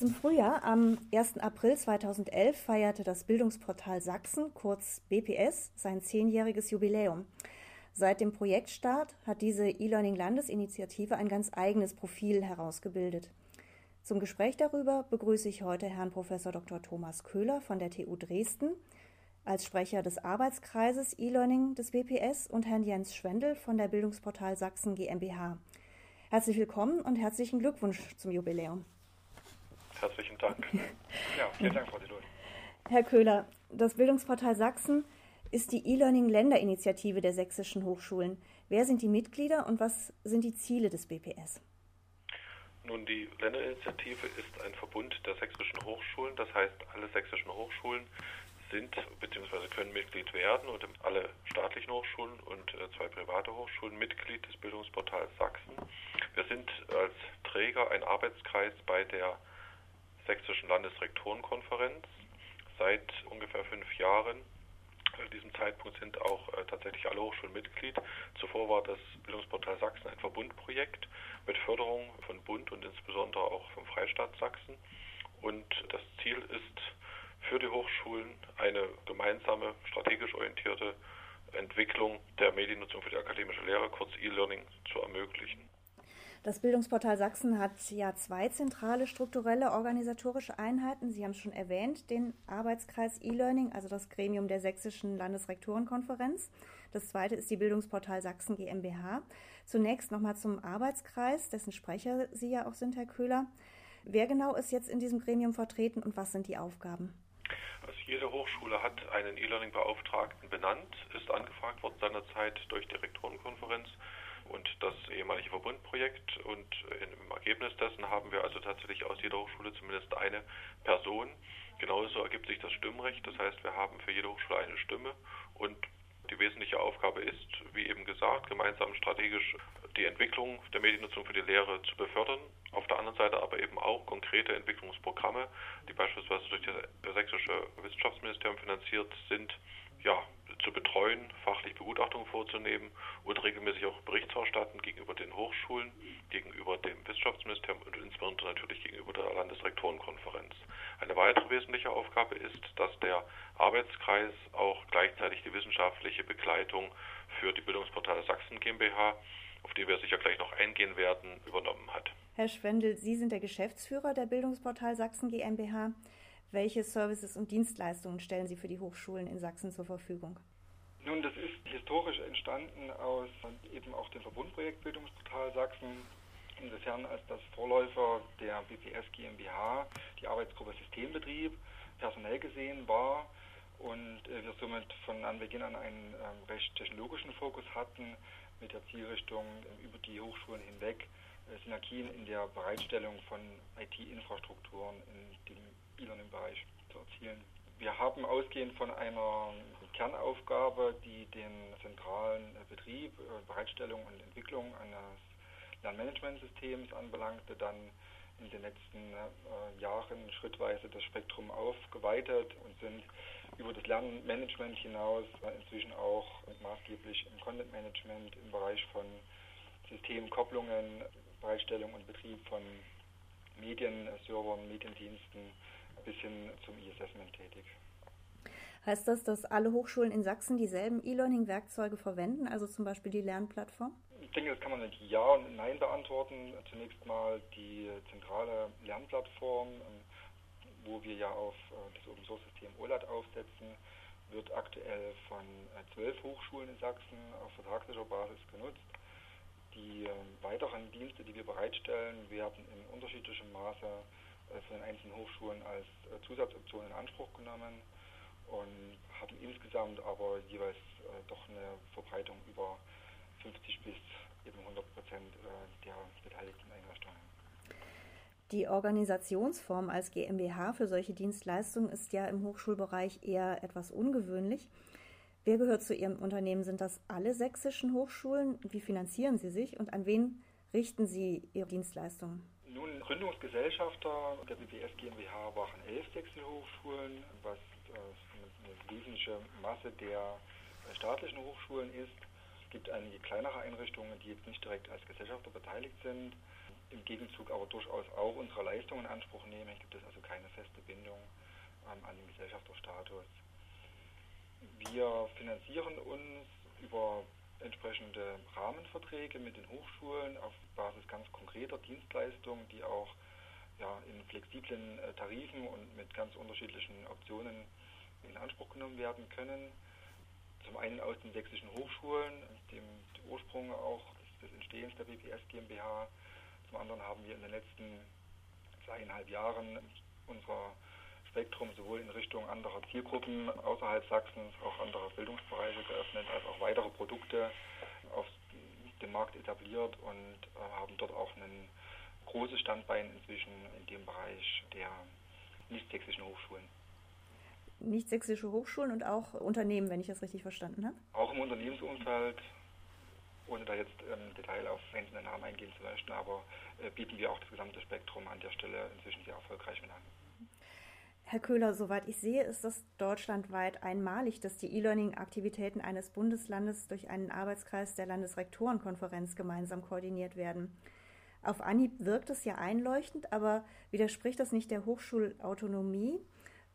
diesem Frühjahr, am 1. April 2011, feierte das Bildungsportal Sachsen, kurz BPS, sein zehnjähriges Jubiläum. Seit dem Projektstart hat diese E-Learning-Landesinitiative ein ganz eigenes Profil herausgebildet. Zum Gespräch darüber begrüße ich heute Herrn Prof. Dr. Thomas Köhler von der TU Dresden als Sprecher des Arbeitskreises E-Learning des BPS und Herrn Jens Schwendel von der Bildungsportal Sachsen GmbH. Herzlich willkommen und herzlichen Glückwunsch zum Jubiläum. Herzlichen Dank. Ja, vielen Dank, Frau Dilol. Herr Köhler, das Bildungsportal Sachsen ist die E-Learning-Länderinitiative der sächsischen Hochschulen. Wer sind die Mitglieder und was sind die Ziele des BPS? Nun, die Länderinitiative ist ein Verbund der sächsischen Hochschulen. Das heißt, alle sächsischen Hochschulen sind bzw. können Mitglied werden und alle staatlichen Hochschulen und äh, zwei private Hochschulen Mitglied des Bildungsportals Sachsen. Wir sind als Träger ein Arbeitskreis bei der Sächsischen Landesrektorenkonferenz seit ungefähr fünf Jahren. Zu diesem Zeitpunkt sind auch äh, tatsächlich alle Hochschulen Mitglied. Zuvor war das Bildungsportal Sachsen ein Verbundprojekt mit Förderung von Bund und insbesondere auch vom Freistaat Sachsen. Und das Ziel ist, für die Hochschulen eine gemeinsame, strategisch orientierte Entwicklung der Mediennutzung für die akademische Lehre, kurz E-Learning, zu ermöglichen. Das Bildungsportal Sachsen hat ja zwei zentrale strukturelle organisatorische Einheiten. Sie haben es schon erwähnt, den Arbeitskreis E-Learning, also das Gremium der Sächsischen Landesrektorenkonferenz. Das zweite ist die Bildungsportal Sachsen GmbH. Zunächst nochmal zum Arbeitskreis, dessen Sprecher Sie ja auch sind, Herr Köhler. Wer genau ist jetzt in diesem Gremium vertreten und was sind die Aufgaben? Also jede Hochschule hat einen E-Learning-Beauftragten benannt, ist angefragt worden seinerzeit durch die Rektorenkonferenz und das ehemalige Verbundprojekt. Und im Ergebnis dessen haben wir also tatsächlich aus jeder Hochschule zumindest eine Person. Genauso ergibt sich das Stimmrecht. Das heißt, wir haben für jede Hochschule eine Stimme und die wesentliche Aufgabe ist, wie eben gesagt, gemeinsam strategisch die Entwicklung der Mediennutzung für die Lehre zu befördern. Auf der anderen Seite aber eben auch konkrete Entwicklungsprogramme, die beispielsweise durch das sächsische Wissenschaftsministerium finanziert sind, ja, zu betreuen, fachlich Begutachtungen vorzunehmen und regelmäßig auch Bericht zu erstatten gegenüber den Hochschulen, gegenüber dem Wissenschaftsministerium und insbesondere natürlich gegenüber der Landesrektorenkonferenz. Eine weitere wesentliche Aufgabe ist, dass der Arbeitskreis auch gleichzeitig die wissenschaftliche Begleitung für die Bildungsportale Sachsen GmbH, auf die wir sicher gleich noch eingehen werden, übernommen hat. Herr Schwendel, Sie sind der Geschäftsführer der Bildungsportal Sachsen GmbH. Welche Services und Dienstleistungen stellen Sie für die Hochschulen in Sachsen zur Verfügung? Nun, das ist historisch entstanden aus eben auch dem Verbundprojekt Bildungsportal Sachsen, insofern als das Vorläufer der BPS GmbH, die Arbeitsgruppe Systembetrieb, personell gesehen war und äh, wir somit von Anbeginn an einen ähm, recht technologischen Fokus hatten mit der Zielrichtung äh, über die Hochschulen hinweg äh, Synergien in der Bereitstellung von IT-Infrastrukturen in dem E-Learning-Bereich zu erzielen. Wir haben ausgehend von einer Kernaufgabe, die den zentralen Betrieb, äh, Bereitstellung und Entwicklung eines Lernmanagementsystems anbelangte, dann in den letzten äh, Jahren schrittweise das Spektrum aufgeweitet und sind über das Lernmanagement hinaus äh, inzwischen auch maßgeblich im Content Management im Bereich von Systemkopplungen, Bereitstellung und Betrieb von Medienservern, Mediendiensten bis hin zum E-Assessment tätig. Heißt das, dass alle Hochschulen in Sachsen dieselben E-Learning-Werkzeuge verwenden, also zum Beispiel die Lernplattform? Ich denke, das kann man mit Ja und Nein beantworten. Zunächst mal die zentrale Lernplattform, ähm, wo wir ja auf äh, das Open Source System OLAT aufsetzen, wird aktuell von äh, zwölf Hochschulen in Sachsen auf vertraglicher Basis genutzt. Die ähm, weiteren Dienste, die wir bereitstellen, werden in unterschiedlichem Maße von den einzelnen Hochschulen als äh, Zusatzoption in Anspruch genommen und haben insgesamt aber jeweils äh, doch eine Verbreitung über 50 bis eben 100 Prozent der beteiligten Einrichtungen. Die Organisationsform als GmbH für solche Dienstleistungen ist ja im Hochschulbereich eher etwas ungewöhnlich. Wer gehört zu Ihrem Unternehmen? Sind das alle sächsischen Hochschulen? Wie finanzieren Sie sich und an wen richten Sie Ihre Dienstleistungen? Gründungsgesellschafter der BBS GmbH waren elf Hochschulen, was äh, eine wesentliche Masse der äh, staatlichen Hochschulen ist. Es gibt einige kleinere Einrichtungen, die jetzt nicht direkt als Gesellschafter beteiligt sind. im Gegenzug aber durchaus auch unsere Leistungen in Anspruch nehmen. Hier gibt es also keine feste Bindung ähm, an den Gesellschafterstatus. Wir finanzieren uns über entsprechende Rahmenverträge mit den Hochschulen auf Basis ganz konkreter Dienstleistungen, die auch ja, in flexiblen äh, Tarifen und mit ganz unterschiedlichen Optionen in Anspruch genommen werden können. Zum einen aus den sächsischen Hochschulen, dem Ursprung auch des Entstehens der BPS GmbH. Zum anderen haben wir in den letzten zweieinhalb Jahren unser Spektrum sowohl in Richtung anderer Zielgruppen außerhalb Sachsens, auch anderer Bildungsbereiche geöffnet, als auch weitere Produkte auf dem Markt etabliert und äh, haben dort auch ein großes Standbein inzwischen in dem Bereich der nicht-sächsischen Hochschulen. Nicht-sächsische Hochschulen und auch Unternehmen, wenn ich das richtig verstanden habe? Auch im Unternehmensumfeld, ohne da jetzt im ähm, Detail auf einzelne Namen eingehen zu möchten, aber äh, bieten wir auch das gesamte Spektrum an der Stelle inzwischen sehr erfolgreich mit an. Herr Köhler, soweit ich sehe, ist das deutschlandweit einmalig, dass die E-Learning-Aktivitäten eines Bundeslandes durch einen Arbeitskreis der Landesrektorenkonferenz gemeinsam koordiniert werden. Auf Anhieb wirkt es ja einleuchtend, aber widerspricht das nicht der Hochschulautonomie?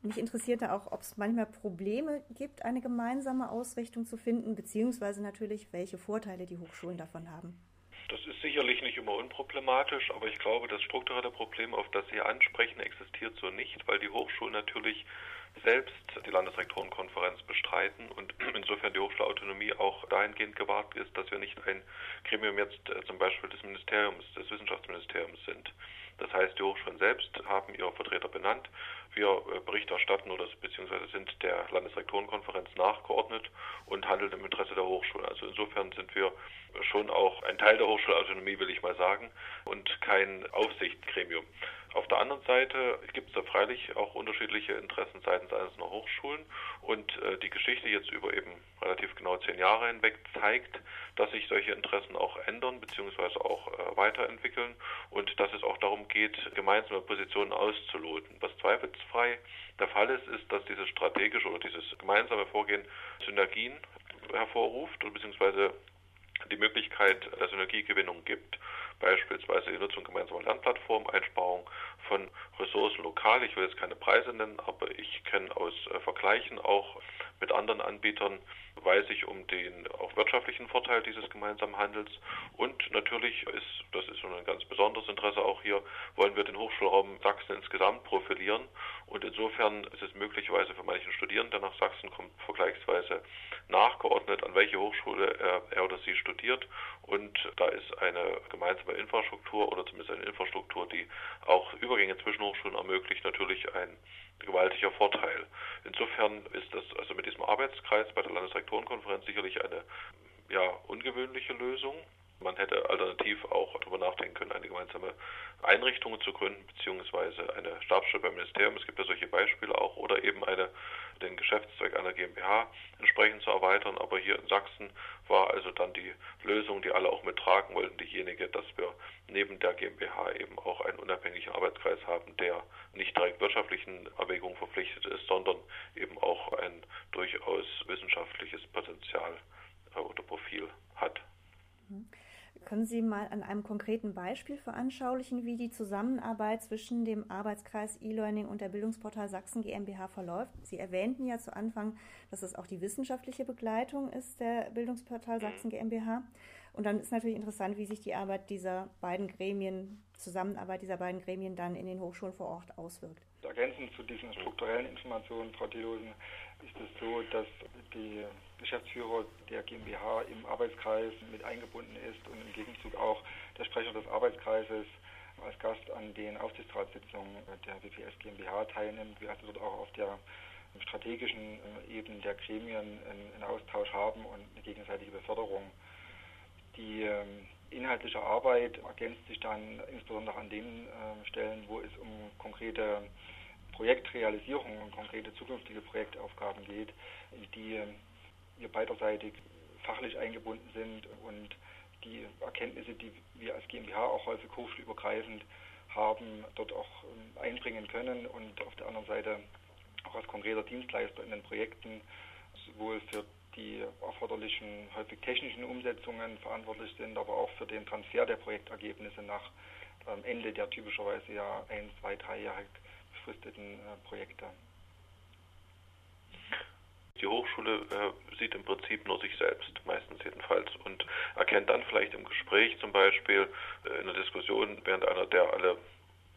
Mich interessiert da auch, ob es manchmal Probleme gibt, eine gemeinsame Ausrichtung zu finden, beziehungsweise natürlich, welche Vorteile die Hochschulen davon haben. Das ist sicherlich nicht immer unproblematisch, aber ich glaube, das strukturelle Problem, auf das Sie ansprechen, existiert so nicht, weil die Hochschulen natürlich selbst die Landesrektorenkonferenz bestreiten und insofern die Hochschulautonomie auch dahingehend gewahrt ist, dass wir nicht ein Gremium jetzt äh, zum Beispiel des Ministeriums, des Wissenschaftsministeriums sind. Das heißt, die Hochschulen selbst haben ihre Vertreter benannt. Wir äh, Bericht erstatten oder beziehungsweise sind der Landesrektorenkonferenz nachgeordnet und handeln im Interesse der Hochschulen. Also insofern sind wir schon auch ein Teil der Hochschulautonomie, will ich mal sagen, und kein Aufsichtsgremium. Auf der anderen Seite gibt es da freilich auch unterschiedliche Interessen seitens einzelner Hochschulen und äh, die Geschichte jetzt über eben relativ genau zehn Jahre hinweg zeigt, dass sich solche Interessen auch ändern bzw. auch äh, weiterentwickeln und dass es auch darum geht, gemeinsame Positionen auszuloten. Was zweifelsfrei der Fall ist, ist, dass dieses strategische oder dieses gemeinsame Vorgehen Synergien hervorruft oder beziehungsweise die Möglichkeit der Synergiegewinnung gibt. Beispielsweise die Nutzung gemeinsamer Lernplattformen, Einsparung von Ressourcen lokal. Ich will jetzt keine Preise nennen, aber ich kenne aus äh, Vergleichen auch mit anderen Anbietern, weiß ich um den auch wirtschaftlichen Vorteil dieses gemeinsamen Handels. Und natürlich ist, das ist schon ein ganz besonderes Interesse auch hier, wollen wir den Hochschulraum Sachsen insgesamt profilieren. Und insofern ist es möglicherweise für manchen Studierenden, der nach Sachsen kommt, vergleichsweise nachgeordnet, an welche Hochschule er, er oder sie studiert. Und da ist eine gemeinsame Infrastruktur oder zumindest eine Infrastruktur, die auch Übergänge zwischen Hochschulen ermöglicht, natürlich ein gewaltiger Vorteil. Insofern ist das also mit diesem Arbeitskreis bei der Landesrektorenkonferenz sicherlich eine ja, ungewöhnliche Lösung. Man hätte alternativ auch darüber nachdenken können, eine gemeinsame Einrichtung zu gründen, beziehungsweise eine Stabsstelle beim Ministerium. Es gibt ja solche Beispiele auch, oder eben eine, den Geschäftszweck einer GmbH entsprechend zu erweitern. Aber hier in Sachsen war also dann die Lösung, die alle auch mittragen wollten, diejenige, dass wir neben der GmbH eben auch einen unabhängigen Arbeitskreis haben, der nicht direkt wirtschaftlichen Erwägungen verpflichtet ist, sondern eben auch ein durchaus wissenschaftliches Potenzial äh, oder Profil hat. Mhm. Können Sie mal an einem konkreten Beispiel veranschaulichen, wie die Zusammenarbeit zwischen dem Arbeitskreis E-Learning und der Bildungsportal Sachsen GmbH verläuft? Sie erwähnten ja zu Anfang, dass es auch die wissenschaftliche Begleitung ist der Bildungsportal Sachsen GmbH. Und dann ist natürlich interessant, wie sich die Arbeit dieser beiden Gremien, Zusammenarbeit dieser beiden Gremien dann in den Hochschulen vor Ort auswirkt. Ergänzend zu diesen strukturellen Informationen, Frau Thelosen, ist es so, dass die Geschäftsführer der GmbH im Arbeitskreis mit eingebunden ist und im Gegenzug auch der Sprecher des Arbeitskreises als Gast an den Aufsichtsratssitzungen der WPS GmbH teilnimmt. Wir also dort auch auf der strategischen äh, Ebene der Gremien einen Austausch haben und eine gegenseitige Beförderung. Die ähm, inhaltliche Arbeit ergänzt sich dann insbesondere an den ähm, Stellen, wo es um konkrete Projektrealisierung und konkrete zukünftige Projektaufgaben geht, in die wir beiderseitig fachlich eingebunden sind und die Erkenntnisse, die wir als GmbH auch häufig hochschulübergreifend haben, dort auch ähm, einbringen können und auf der anderen Seite auch als konkreter Dienstleister in den Projekten sowohl für die erforderlichen häufig technischen Umsetzungen verantwortlich sind, aber auch für den Transfer der Projektergebnisse nach am Ende der typischerweise ja ein, zwei, dreijährig befristeten äh, Projekte. Die Hochschule äh, sieht im Prinzip nur sich selbst, meistens jedenfalls, und erkennt dann vielleicht im Gespräch zum Beispiel äh, in der Diskussion während einer der alle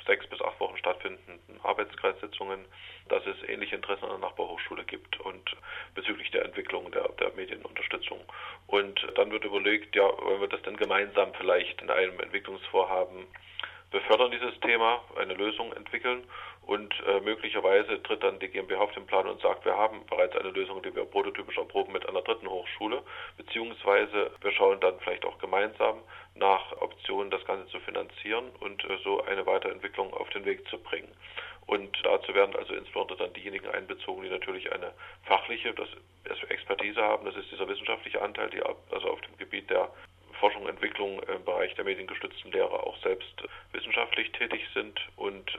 sechs bis acht Wochen stattfindenden Arbeitskreissitzungen, dass es ähnliche Interessen an der Nachbarhochschule gibt und bezüglich der Entwicklung der, der Medienunterstützung. Und dann wird überlegt, ja, wollen wir das denn gemeinsam vielleicht in einem Entwicklungsvorhaben befördern dieses Thema, eine Lösung entwickeln und äh, möglicherweise tritt dann die GmbH auf den Plan und sagt, wir haben bereits eine Lösung, die wir prototypisch erproben mit einer dritten Hochschule, beziehungsweise wir schauen dann vielleicht auch gemeinsam nach Optionen, das Ganze zu finanzieren und äh, so eine Weiterentwicklung auf den Weg zu bringen. Und dazu werden also insbesondere dann diejenigen einbezogen, die natürlich eine fachliche das Expertise haben. Das ist dieser wissenschaftliche Anteil, die also auf dem Gebiet der Forschung und Entwicklung im Bereich der mediengestützten Lehre auch selbst wissenschaftlich tätig sind. Und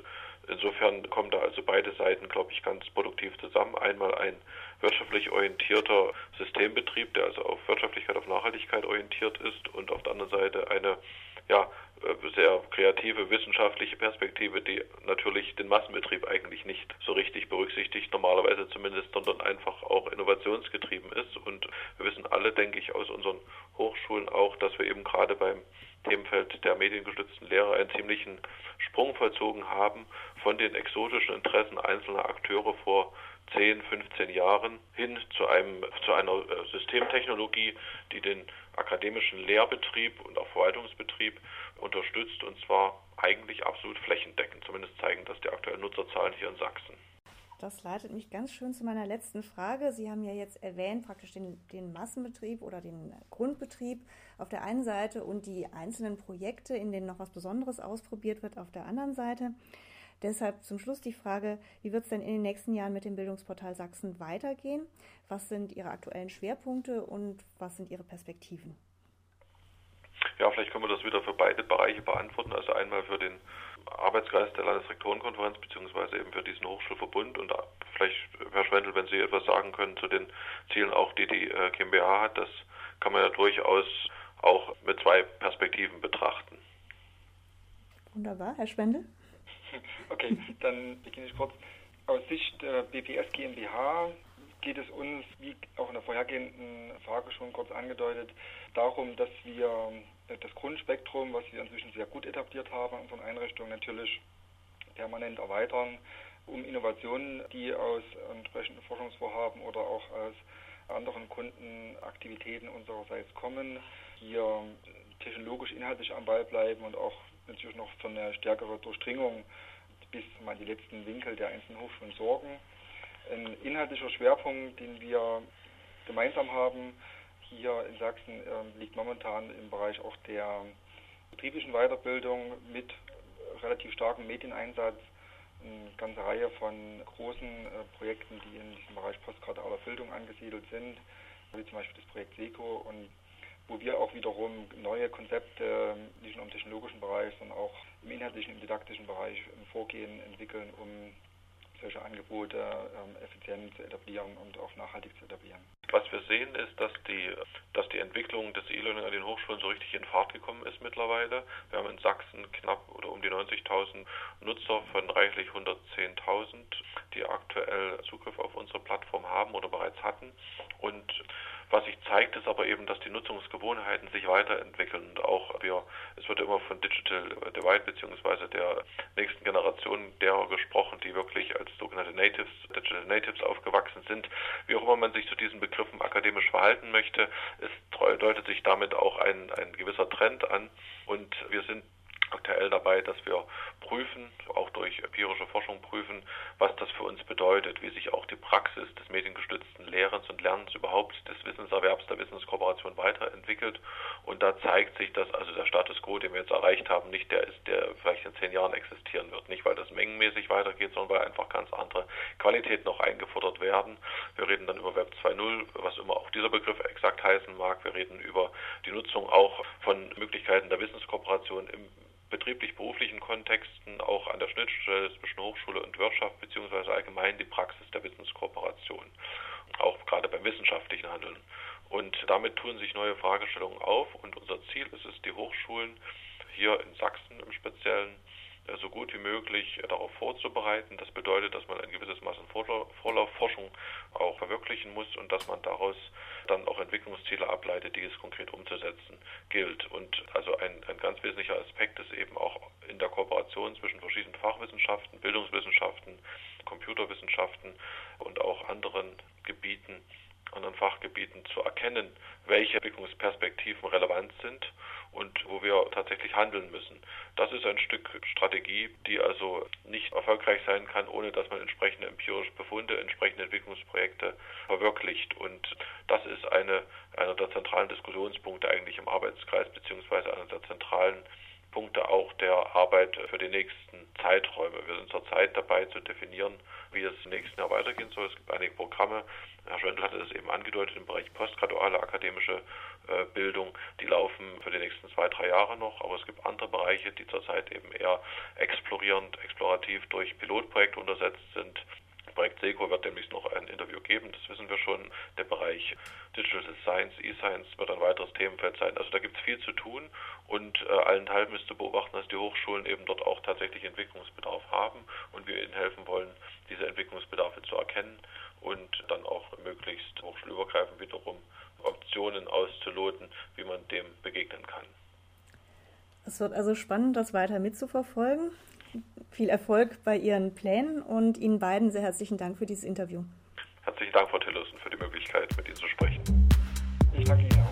insofern kommen da also beide Seiten, glaube ich, ganz produktiv zusammen. Einmal ein wirtschaftlich orientierter Systembetrieb, der also auf Wirtschaftlichkeit, auf Nachhaltigkeit orientiert ist und auf der anderen Seite eine ja, sehr kreative wissenschaftliche Perspektive, die natürlich den Massenbetrieb eigentlich nicht so richtig berücksichtigt, normalerweise zumindest, sondern einfach auch innovationsgetrieben ist. Und wir wissen alle, denke ich, aus unseren Hochschulen auch, dass wir eben gerade beim Themenfeld der mediengestützten Lehre einen ziemlichen Sprung vollzogen haben von den exotischen Interessen einzelner Akteure vor 10, 15 Jahren hin zu einem zu einer äh, Systemtechnologie, die den akademischen Lehrbetrieb und auch Verwaltungsbetrieb unterstützt und zwar eigentlich absolut flächendeckend. Zumindest zeigen das die aktuellen Nutzerzahlen hier in Sachsen. Das leitet mich ganz schön zu meiner letzten Frage. Sie haben ja jetzt erwähnt, praktisch den, den, Massenbetrieb oder den Grundbetrieb auf der einen Seite und die einzelnen Projekte, in denen noch was Besonderes ausprobiert wird, auf der anderen Seite. Deshalb zum Schluss die Frage, wie wird es denn in den nächsten Jahren mit dem Bildungsportal Sachsen weitergehen? Was sind Ihre aktuellen Schwerpunkte und was sind Ihre Perspektiven? Ja, vielleicht können wir das wieder für beide Bereiche beantworten. Also einmal für den Arbeitskreis der Landesrektorenkonferenz beziehungsweise eben für diesen Hochschulverbund und vielleicht, Herr Schwendel, wenn Sie etwas sagen können zu den Zielen auch, die die äh, GmbH hat, das kann man ja durchaus auch mit zwei Perspektiven betrachten. Wunderbar, Herr Schwendel. Okay, dann beginne ich kurz. Aus Sicht der BPS GmbH geht es uns, wie auch in der vorhergehenden Frage schon kurz angedeutet, darum, dass wir das Grundspektrum, was wir inzwischen sehr gut etabliert haben in unseren Einrichtungen, natürlich permanent erweitern, um Innovationen, die aus entsprechenden Forschungsvorhaben oder auch aus anderen Kundenaktivitäten unsererseits kommen, hier technologisch inhaltlich am Ball bleiben und auch natürlich noch für eine stärkere Durchdringung bis mal die letzten Winkel der einzelnen Hochschulen sorgen. Ein inhaltlicher Schwerpunkt, den wir gemeinsam haben hier in Sachsen, äh, liegt momentan im Bereich auch der betrieblichen Weiterbildung mit relativ starkem Medieneinsatz. Eine ganze Reihe von großen äh, Projekten, die in diesem Bereich postgradualer Bildung angesiedelt sind, wie zum Beispiel das Projekt SECO und wo wir auch wiederum neue Konzepte, nicht nur im technologischen Bereich, sondern auch im inhaltlichen, im didaktischen Bereich ein Vorgehen entwickeln, um solche Angebote ähm, effizient zu etablieren und auch nachhaltig zu etablieren. Was wir sehen, ist, dass die, dass die Entwicklung des E-Learning an den Hochschulen so richtig in Fahrt gekommen ist mittlerweile. Wir haben in Sachsen knapp oder um die 90.000 Nutzer von reichlich 110.000, die aktuell Zugriff auf unsere Plattform haben oder bereits hatten. Und was sich zeigt, ist aber eben, dass die Nutzungsgewohnheiten sich weiterentwickeln und auch wir, es wird immer von Digital Divide beziehungsweise der nächsten Generation derer gesprochen, die wirklich als sogenannte Natives, Digital Natives aufgewachsen sind. Wie auch immer man sich zu diesen Begriffen akademisch verhalten möchte, es deutet sich damit auch ein, ein gewisser Trend an und wir sind aktuell dabei, dass wir prüfen, durch empirische Forschung prüfen, was das für uns bedeutet, wie sich auch die Praxis des mediengestützten Lehrens und Lernens überhaupt des Wissenserwerbs, der Wissenskooperation weiterentwickelt. Und da zeigt sich, dass also der Status quo, den wir jetzt erreicht haben, nicht der ist, der vielleicht in zehn Jahren existieren wird. Nicht, weil das mengenmäßig weitergeht, sondern weil einfach ganz andere Qualitäten noch eingefordert werden. Wir reden dann über Web 2.0, was immer auch dieser Begriff exakt heißen mag. Wir reden über die Nutzung auch von Möglichkeiten der Wissenskooperation im betrieblich-beruflichen Kontexten auch an der Schnittstelle zwischen Hochschule und Wirtschaft beziehungsweise allgemein die Praxis der Wissenskooperation, auch gerade beim wissenschaftlichen Handeln. Und damit tun sich neue Fragestellungen auf und unser Ziel ist es, die Hochschulen hier in Sachsen im Speziellen so gut wie möglich darauf vorzubereiten. Das bedeutet, dass man ein gewisses Maß an Vorlaufforschung auch verwirklichen muss und dass man daraus dann auch Entwicklungsziele ableitet, die es konkret umzusetzen gilt. Und also ein, ein ganz wesentlicher Aspekt ist eben auch in der Kooperation zwischen verschiedenen Fachwissenschaften, Bildungswissenschaften, Computerwissenschaften und auch anderen Gebieten, anderen Fachgebieten zu erkennen, welche Entwicklungsperspektiven relevant sind und wo wir tatsächlich handeln müssen. Das ist ein Stück Strategie, die also nicht erfolgreich sein kann, ohne dass man entsprechende empirische Befunde, entsprechende Entwicklungsprojekte verwirklicht. Und das ist eine, einer der zentralen Diskussionspunkte eigentlich im Arbeitskreis, beziehungsweise einer der zentralen Punkte auch der Arbeit für die nächsten Zeiträume. Wir sind zurzeit dabei zu definieren, wie es im nächsten Jahr weitergehen soll. Es gibt einige Programme. Herr Schwendel hatte das eben angedeutet im Bereich postgraduale akademische äh, Bildung. Die laufen für die nächsten zwei, drei Jahre noch. Aber es gibt andere Bereiche, die zurzeit eben eher explorierend, explorativ durch Pilotprojekte untersetzt sind. Projekt SECO wird demnächst noch ein Interview geben, das wissen wir schon. Der Bereich Digital Science, E-Science wird ein weiteres Themenfeld sein. Also da gibt es viel zu tun und äh, allenthalben ist zu beobachten, dass die Hochschulen eben dort auch tatsächlich Entwicklungsbedarf haben und wir ihnen helfen wollen, diese Entwicklungsbedarfe zu erkennen und dann auch möglichst hochschulübergreifend wiederum Optionen auszuloten, wie man dem begegnen kann. Es wird also spannend, das weiter mitzuverfolgen viel Erfolg bei Ihren Plänen und Ihnen beiden sehr herzlichen Dank für dieses Interview. Herzlichen Dank, Frau Tillerson, für die Möglichkeit, mit Ihnen zu sprechen. Ich danke Ihnen auch.